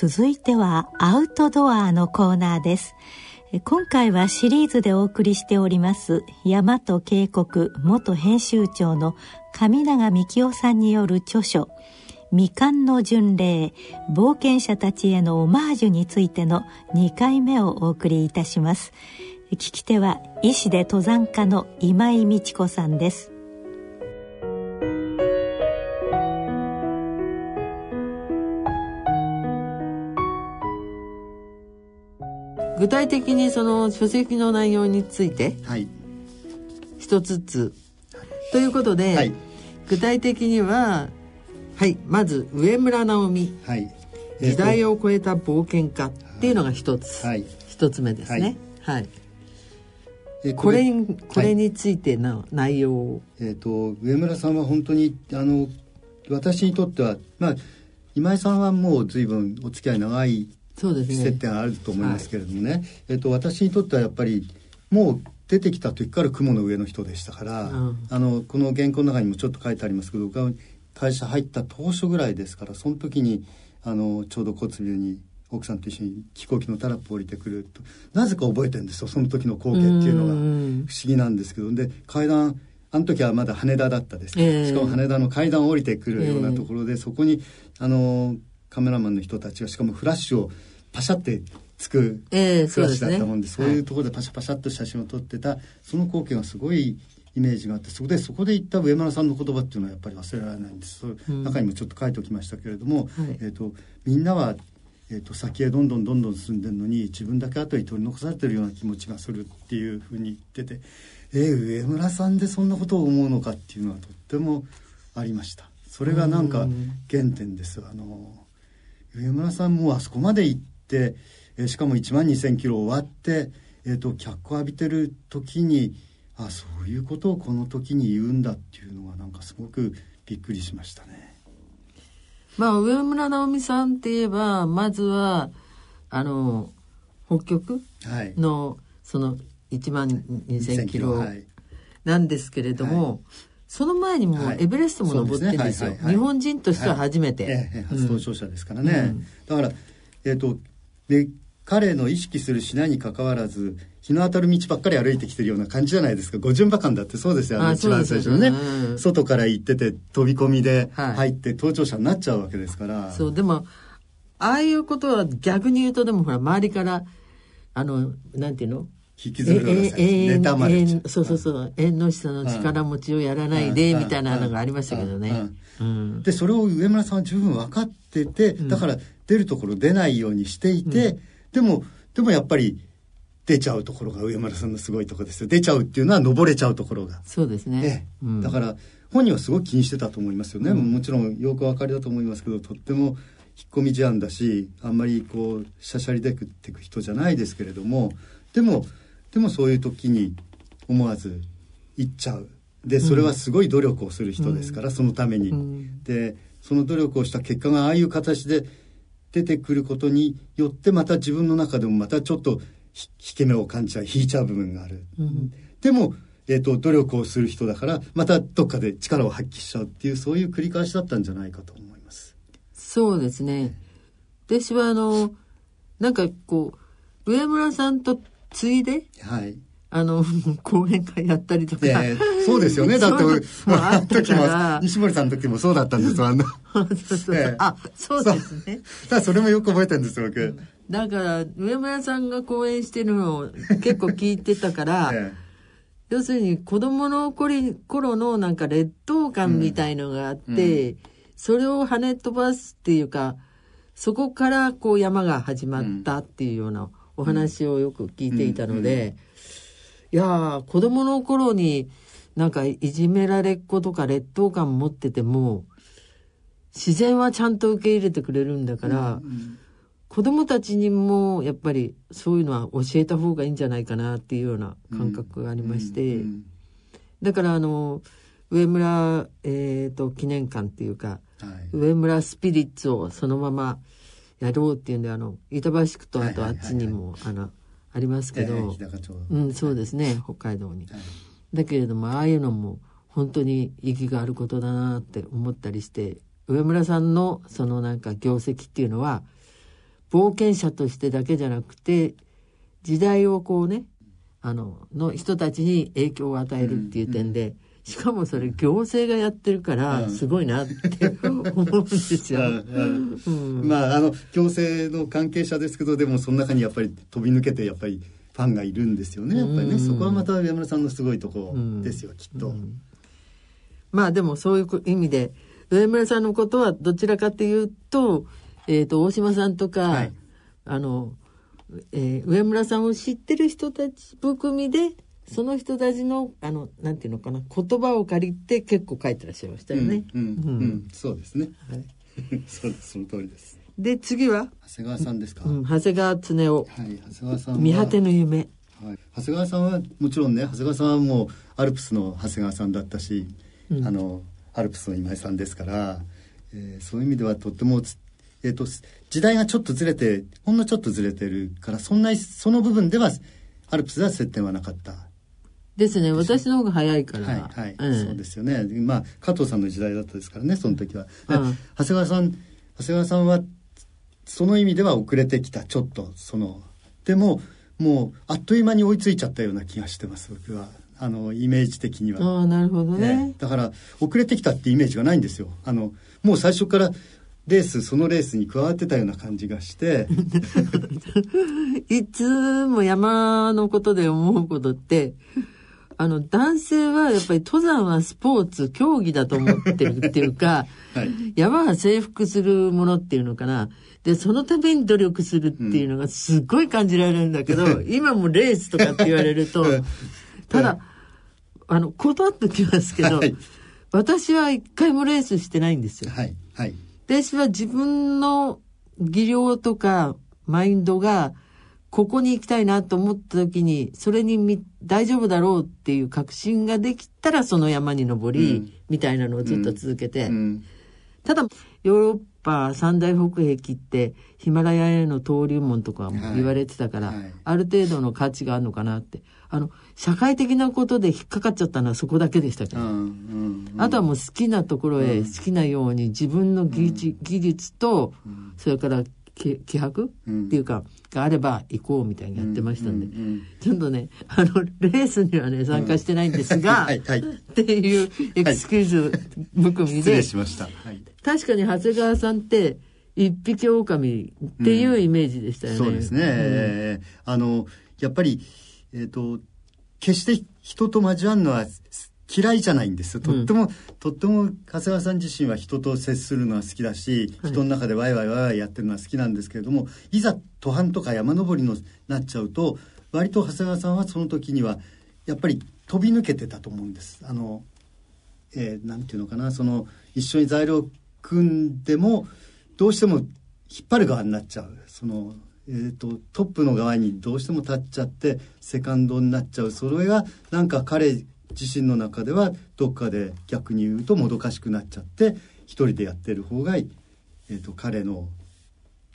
続いてはアウトドアのコーナーです。今回はシリーズでお送りしております大和渓谷元編集長の上永幹夫さんによる著書未完の巡礼冒険者たちへのオマージュについての2回目をお送りいたします。聞き手は医師で登山家の今井美智子さんです。具体的にその書籍の内容について一つずつ、ということで、はい、具体的にははいまず上村直美、はい。えー、時代を超えた冒険家。っていうのが一つ、はい、一つ目ですね。はい、えこれこれについての内容を、えっ、ー、と上村さんは本当にあの私にとってはまあ今井さんはもう随分お付き合い長い接点あると思いますけれどもね、はい、えっと、私にとってはやっぱりもう出てきた時から雲の上の人でしたから、うん、あのこの原稿の中にもちょっと書いてありますけど会社入った当初ぐらいですからその時にあのちょうど交通病に奥さんと一緒に飛行機のタラップ降りてくるとなぜか覚えてるんですよその時の光景っていうのが。不思議なんですけどで階段あの時はまだ羽田だったです。えー、しかも羽田の階段を降りてくるようなところで、えー、そこにあのカメラマンの人たちがしかもフラッシュをパシャってつくフラッシュだったもんで,、そういうところでパシャパシャっと写真を撮ってたその光景がすごいイメージがあってそこでそこで言った上村さんの言葉っていうのはやっぱり忘れられないんです、うん、中にもちょっと書いておきましたけれども、はい、えーと、みんなは、えーと、先へどんどんどんどん進んでるのに自分だけ後に取り残されてるような気持ちがするっていうふうに言っててえー、上村さんでそんなことを思うのかっていうのはとってもありました。それがなんか原点です。あの上村さんもあそこまで行っ、えー、しかも1万2,000キロ終わって、えーと、脚光浴びてる時にあそういうことをこの時に言うんだっていうのはなんかすごくびっくりしましたね。まあ上村直美さんって言えばまずはあの北極の、はい、その1万2,000キロなんですけれども、はい、その前にもエベレストも登ってるんですよ、日本人としては初めて、はい。ええ、初登場者ですからね、うん、だから、えーとで彼の意識するしないにかかわらず日の当たる道ばっかり歩いてきてるような感じじゃないですか。五巡馬館だってそうですよあの一番最初のね、うん、外から行ってて飛び込みで入って登頂者になっちゃうわけですから、はい、そうでもああいうことは逆に言うとでもほら周りからあのなんていうの？引きずる妬まれそうそうそう。縁の下の力持ちをやらないで、みたいなのがありましたけどね、でそれを上村さんは十分分かっててだから出るところ出ないようにしていて、でもでもやっぱり出ちゃうところが上村さんのすごいところですよ。出ちゃうっていうのは登れちゃうところが。そうですね、だから本人はすごく気にしてたと思いますよね、もちろんよくお分かりだと思いますけどとっても引っ込み思案だしあんまりこうしゃしゃりでくってく人じゃないですけれどもでもでもそういう時に思わず行っちゃう。でそれはすごい努力をする人ですから、うん、そのために、うん、でその努力をした結果がああいう形で出てくることによってまた自分の中でもまたちょっと引け目を感じちゃう引いちゃう部分がある、うん、でも、えーと、努力をする人だからまたどっかで力を発揮しちゃうっていうそういう繰り返しだったんじゃないかと思います。そうですね。私はあのなんかこう上村さんとついで、はい、あの、講演会やったりとか。えー、そうですよね。だって、あの時も、西森さんの時もそうだったんですあの。そうそうえー、あ、そうですね。だそれもよく覚えてるんですよ、僕。だから、上村さんが講演してるのを結構聞いてたから、えー、要するに子供の頃のなんか劣等感みたいのがあって、うん、それを跳ね飛ばすっていうか、そこからこう山が始まったっていうような、うんお話をよく聞いていたので、いや子供の頃になんかいじめられっ子とか劣等感持ってても自然はちゃんと受け入れてくれるんだから、うんうん、子供たちにもやっぱりそういうのは教えた方がいいんじゃないかなっていうような感覚がありまして、うんうん、だからあの上村、えーと、記念館っていうか、はい、上村スピリッツをそのままやろうっていうんであの板橋区とあとあっちにも、あのありますけど、えー、うん、そうですね。北海道に、はい、だけれどもああいうのも本当に意義があることだなって思ったりして上村さんのそのなんか業績っていうのは冒険者としてだけじゃなくて時代をこうねあのの人たちに影響を与えるっていう点で、うんうんしかもそれ行政がやってるからすごいなって思うんですよ。まああの行政の関係者ですけどでもその中にやっぱり飛び抜けてやっぱりファンがいるんですよね。やっぱりね、そこはまた山村さんのすごいとこですよ、きっと。まあでもそういう意味で上村さんのことはどちらかというと,、えーと、大島さんとか、はい、あの、えー、上村さんを知ってる人たち含みでその人たちのあのなんていうのかな言葉を借りて結構書いてらっしゃいましたよね。うん、うんうん、そうですね。はい、そうですその通りです。で次は？長谷川さんですか？うん、長谷川恒夫。はい、長谷川さん見果ての夢。はい、長谷川さんはもちろんね長谷川さんはもうアルプスの長谷川さんだったし、うん、あのアルプスの今井さんですから、えー、そういう意味ではとってもえーと、と時代がちょっとずれてほんのちょっとずれてるからそんなその部分ではアルプスでは接点はなかったですね。私の方が早いから。はいはい、うん、そうですよね。まあ加藤さんの時代だったですからねその時は、うん、長谷川さん長谷川さんはその意味では遅れてきたちょっとそのでももうあっという間に追いついちゃったような気がしてます僕は。あのイメージ的には。ああなるほどね、ね、だから遅れてきたってイメージがないんですよ。あのもう最初からレースそのレースに加わってたような感じがして。いつも山のことで思うことってあの、男性はやっぱり登山はスポーツ、競技だと思ってるっていうか、はい、山は征服するものっていうのかな。で、そのために努力するっていうのがすっごい感じられるんだけど、うん、今もレースとかって言われると、ただ、あの、断ってきますけど、はい、私は一回もレースしてないんですよ。はい。はい。私は自分の技量とかマインドが、ここに行きたいなと思った時に、それにみ大丈夫だろうっていう確信ができたらその山に登り、うん、みたいなのをずっと続けて、うん、ただヨーロッパ三大北壁ってヒマラヤへの登竜門とかも言われてたから、はいはい、ある程度の価値があるのかなって。あの社会的なことで引っかかっちゃったのはそこだけでしたけど、うん、あとはもう好きなところへ好きなように自分の技術,、技術とそれから気迫、っていうかがあれば行こうみたいにやってましたんで、ちょっとねあのレースにはね参加してないんですが、はいはい、っていうエクスキューズ含みで、しました、はい、確かに長谷川さんって一匹狼っていうイメージでしたよね。そうですね、えー、あのやっぱり、えーと決して人と交わるのは嫌いじゃないんですよ。とっても、うん、とっても、長谷川さん自身は人と接するのは好きだし、人の中でワイワイワイワイやってるのは好きなんですけれども、いざ登攀とか山登りのなっちゃうと、割と長谷川さんはその時には、やっぱり飛び抜けてたと思うんです。あの、えー、なんていうのかな、その、一緒に材料組んでも、どうしても引っ張る側になっちゃう。その、えーと、トップの側にどうしても立っちゃってセカンドになっちゃうそれがなんか彼自身の中ではどっかで逆に言うともどかしくなっちゃって一人でやってる方が、えーと、彼の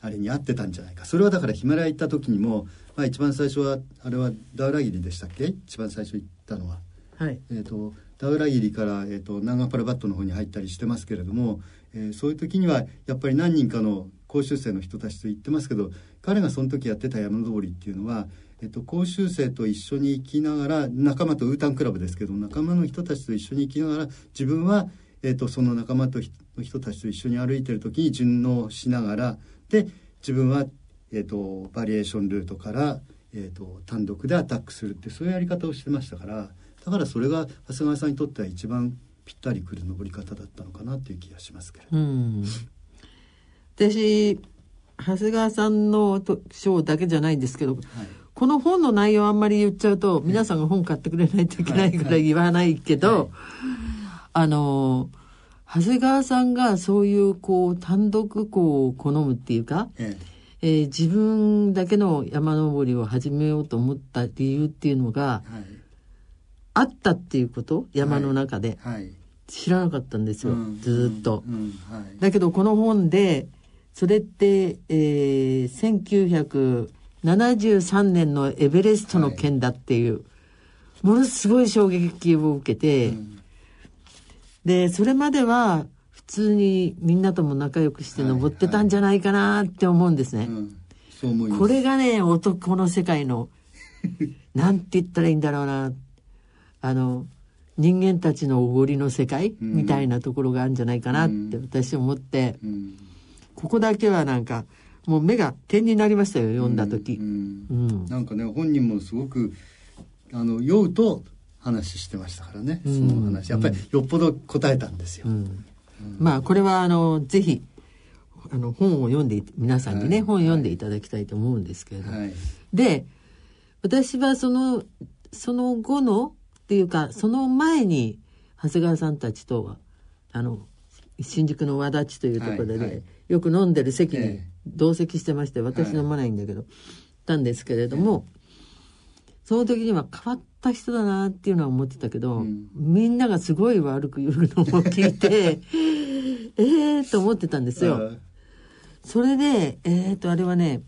あれに合ってたんじゃないか。それはだからヒマラヤ行った時にも、まあ、一番最初はあれはダウラギリでしたっけ？一番最初行ったのは。はい、えーと、ダウラギリから、えーと、ナンガパラバットの方に入ったりしてますけれども、えー、そういう時にはやっぱり何人かの講習生の人たちと言ってますけど彼がその時やってた山登りっていうのはえっと、講習生と一緒に行きながら仲間とウータンクラブですけど仲間の人たちと一緒に行きながら自分は、えっと、その仲間との人たちと一緒に歩いてる時に順応しながらで自分は、えっと、バリエーションルートから、えっと、単独でアタックするってそういうやり方をしてましたからだからそれが長谷川さんにとっては一番ぴったりくる登り方だったのかなっていう気がしますけれど。うん私長谷川さんの賞だけじゃないんですけど、はい。この本の内容あんまり言っちゃうと、皆さんが本買ってくれないといけないから言わないけど、あの、長谷川さんがそういうこう単独こう好むっていうか、ええ。ー、自分だけの山登りを始めようと思った理由っていうのが、はい、あったっていうこと？山の中で、はい。はい、知らなかったんですよ、うん、ずっと、うん。うん。だけどこの本でそれって、えー、1900 73年のエベレストの件だっていう、はい、ものすごい衝撃を受けて、うん、でそれまでは普通にみんなとも仲良くして登ってたんじゃないかなって思うんですね。はいはい、これがね男の世界の なんて言ったらいいんだろうな。あの人間たちのおごりの世界、みたいなところがあるんじゃないかなって私思って、うん、ここだけはなんかもう目が点になりましたよ読んだ時、うん、うん、なんかね本人もすごくあの酔うと話してましたからね、その話。やっぱりよっぽど答えたんですよ、まあこれはあのぜひあの本を読んで皆さんにね、はい、本を読んでいただきたいと思うんですけれども、はい、で私はそのその後のっていうかその前に長谷川さんたちとあの新宿の和立というところで、はいはい、よく飲んでる席に同席してまして、私飲まないんだけど、はい、たんですけれども、その時には変わった人だなっていうのは思ってたけど、うん、みんながすごい悪く言うのを聞いて ええと思ってたんですよ。それでえっ、ー、とあれはね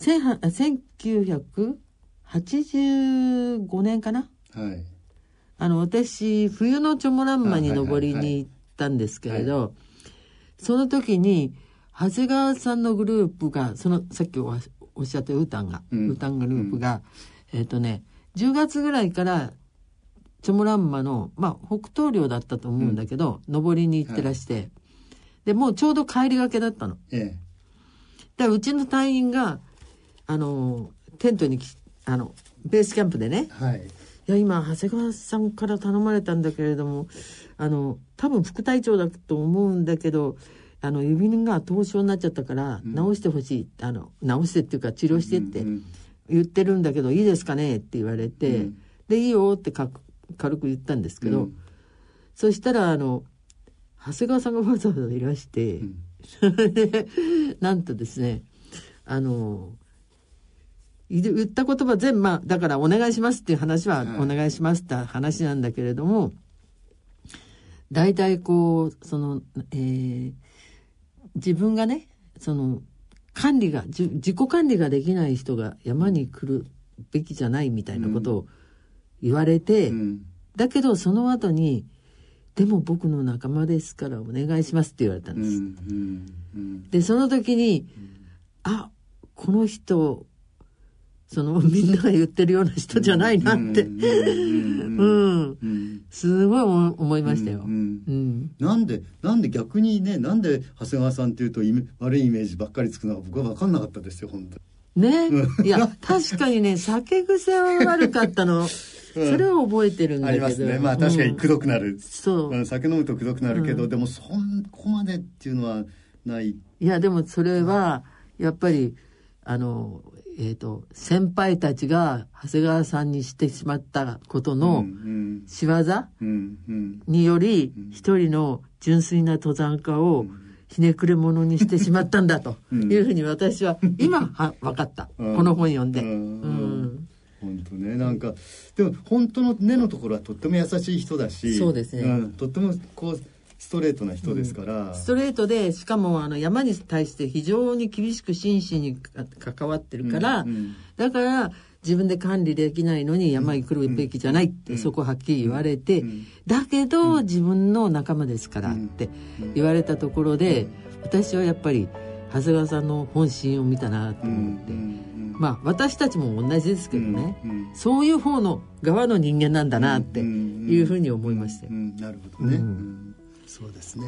1985年かな、はい、あの私冬のチョモランマに登りに行ったんですけれど、その時に長谷川さんのグループがそのさっきおっしゃったウータンが、うん、ウータングループが、うん、えっ、ー、とね10月ぐらいからチョモランマの、まあ、北東領だったと思うんだけど、うん、登りに行ってらして、はい、でもうちょうど帰りがけだったの。ええ、だうちの隊員があのテントにあのベースキャンプでね、はい、いや今長谷川さんから頼まれたんだけれどもあの多分副隊長だと思うんだけどあの指が凍傷になっちゃったから直してほしい、うん、あの直してっていうか治療してって言ってるんだけど、いいですかね？って言われて、うん、でいいよって軽く言ったんですけど、うん、そしたらあの長谷川さんがわざわざいらして、それ でなんとですねあの言った言葉全部、まあ、だからお願いしますっていう話はお願いしますって話なんだけれども、大体こう、その、えー、自分がね、その、管理が、自己管理ができない人が山に来るべきじゃないみたいなことを言われて、うん、だけどその後に、でも僕の仲間ですからお願いしますって言われたんです。うんうん、で、その時に、あ、この人そのみんなが言ってるような人じゃないなって、うん、すごい思いましたよ。うん。なんでなんで逆にねなんで長谷川さんっていうと悪いイメージばっかりつくのか僕は分かんなかったですよ本当ね、いや確かにね酒癖は悪かったの。それは覚えてるんだけど、ありますね。まあ確かにくどくなる、そう、酒飲むとくどくなるけど、でもそこまでっていうのはない。いやでもそれはやっぱりあのえーと、先輩たちが長谷川さんにしてしまったことの仕業により一人の純粋な登山家をひねくれ者にしてしまったんだと いうふうに私は 今は分かった、この本読んで。うん。本当ねなんかでも本当の根のところはとっても優しい人だしそうですね、うん、とってもこうストレートな人ですから、うん、ストレートでしかもあの山に対して非常に厳しく真摯に関わってるから、うんうん、だから自分で管理できないのに山に来るべきじゃないって、そこはっきり言われて、だけど自分の仲間ですからって言われたところで、私はやっぱり長谷川さんの本心を見たなと思って。まあ私たちも同じですけどね、そういう方の側の人間なんだなっていうふうに思いましたよ。なるほどね。そうですね。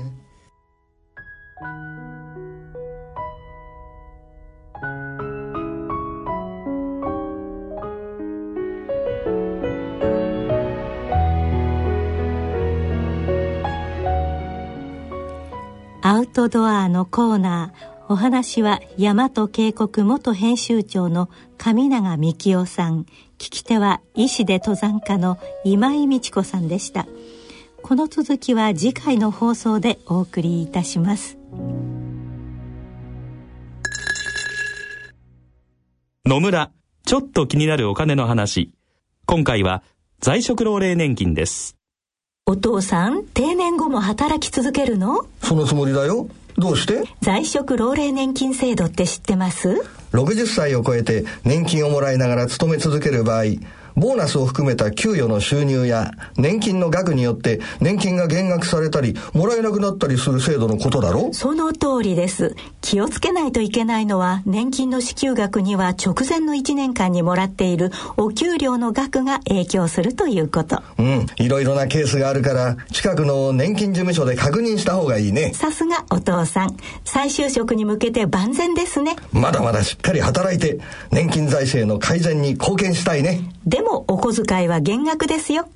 アウトドアのコーナー。お話は大和渓谷元編集長の上永幹夫さん。聞き手は医師で登山家の今井美智子さんでした。この続きは次回の放送でお送りいたします。野村ちょっと気になるお金の話。今回は在職老齢年金です。お父さん定年後も働き続けるの？そのつもりだよ。どうして？在職老齢年金制度って知ってます？60歳を超えて年金をもらいながら勤め続ける場合ボーナスを含めた給与の収入や年金の額によって年金が減額されたりもらえなくなったりする制度のことだろその通りです。気をつけないといけないのは年金の支給額には直前の1年間にもらっているお給料の額が影響するということ。うん。いろいろなケースがあるから近くの年金事務所で確認した方がいいね。さすがお父さん。再就職に向けて万全ですね。まだまだしっかり働いて年金財政の改善に貢献したいねでもお小遣いは減額ですよ。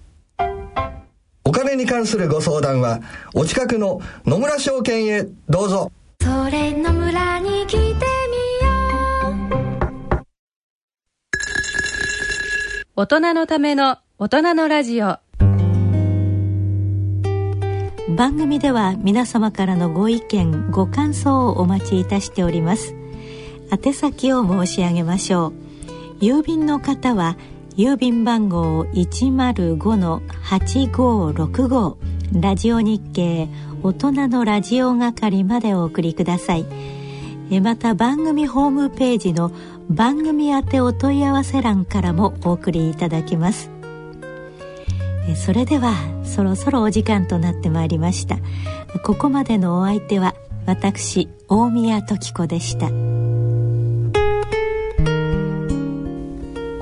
お金に関するご相談はお近くの野村証券へどうぞ。それ野村に来てみよう。大人のための大人のラジオ。番組では皆様からのご意見ご感想をお待ちいたしております。宛先を申し上げましょう。郵便の方は「郵便番号105-8565ラジオ日経大人のラジオ係までお送りください。また番組ホームページの番組宛てお問い合わせ欄からもお送りいただけます。それではそろそろお時間となってまいりました。ここまでのお相手は私大宮時子でした。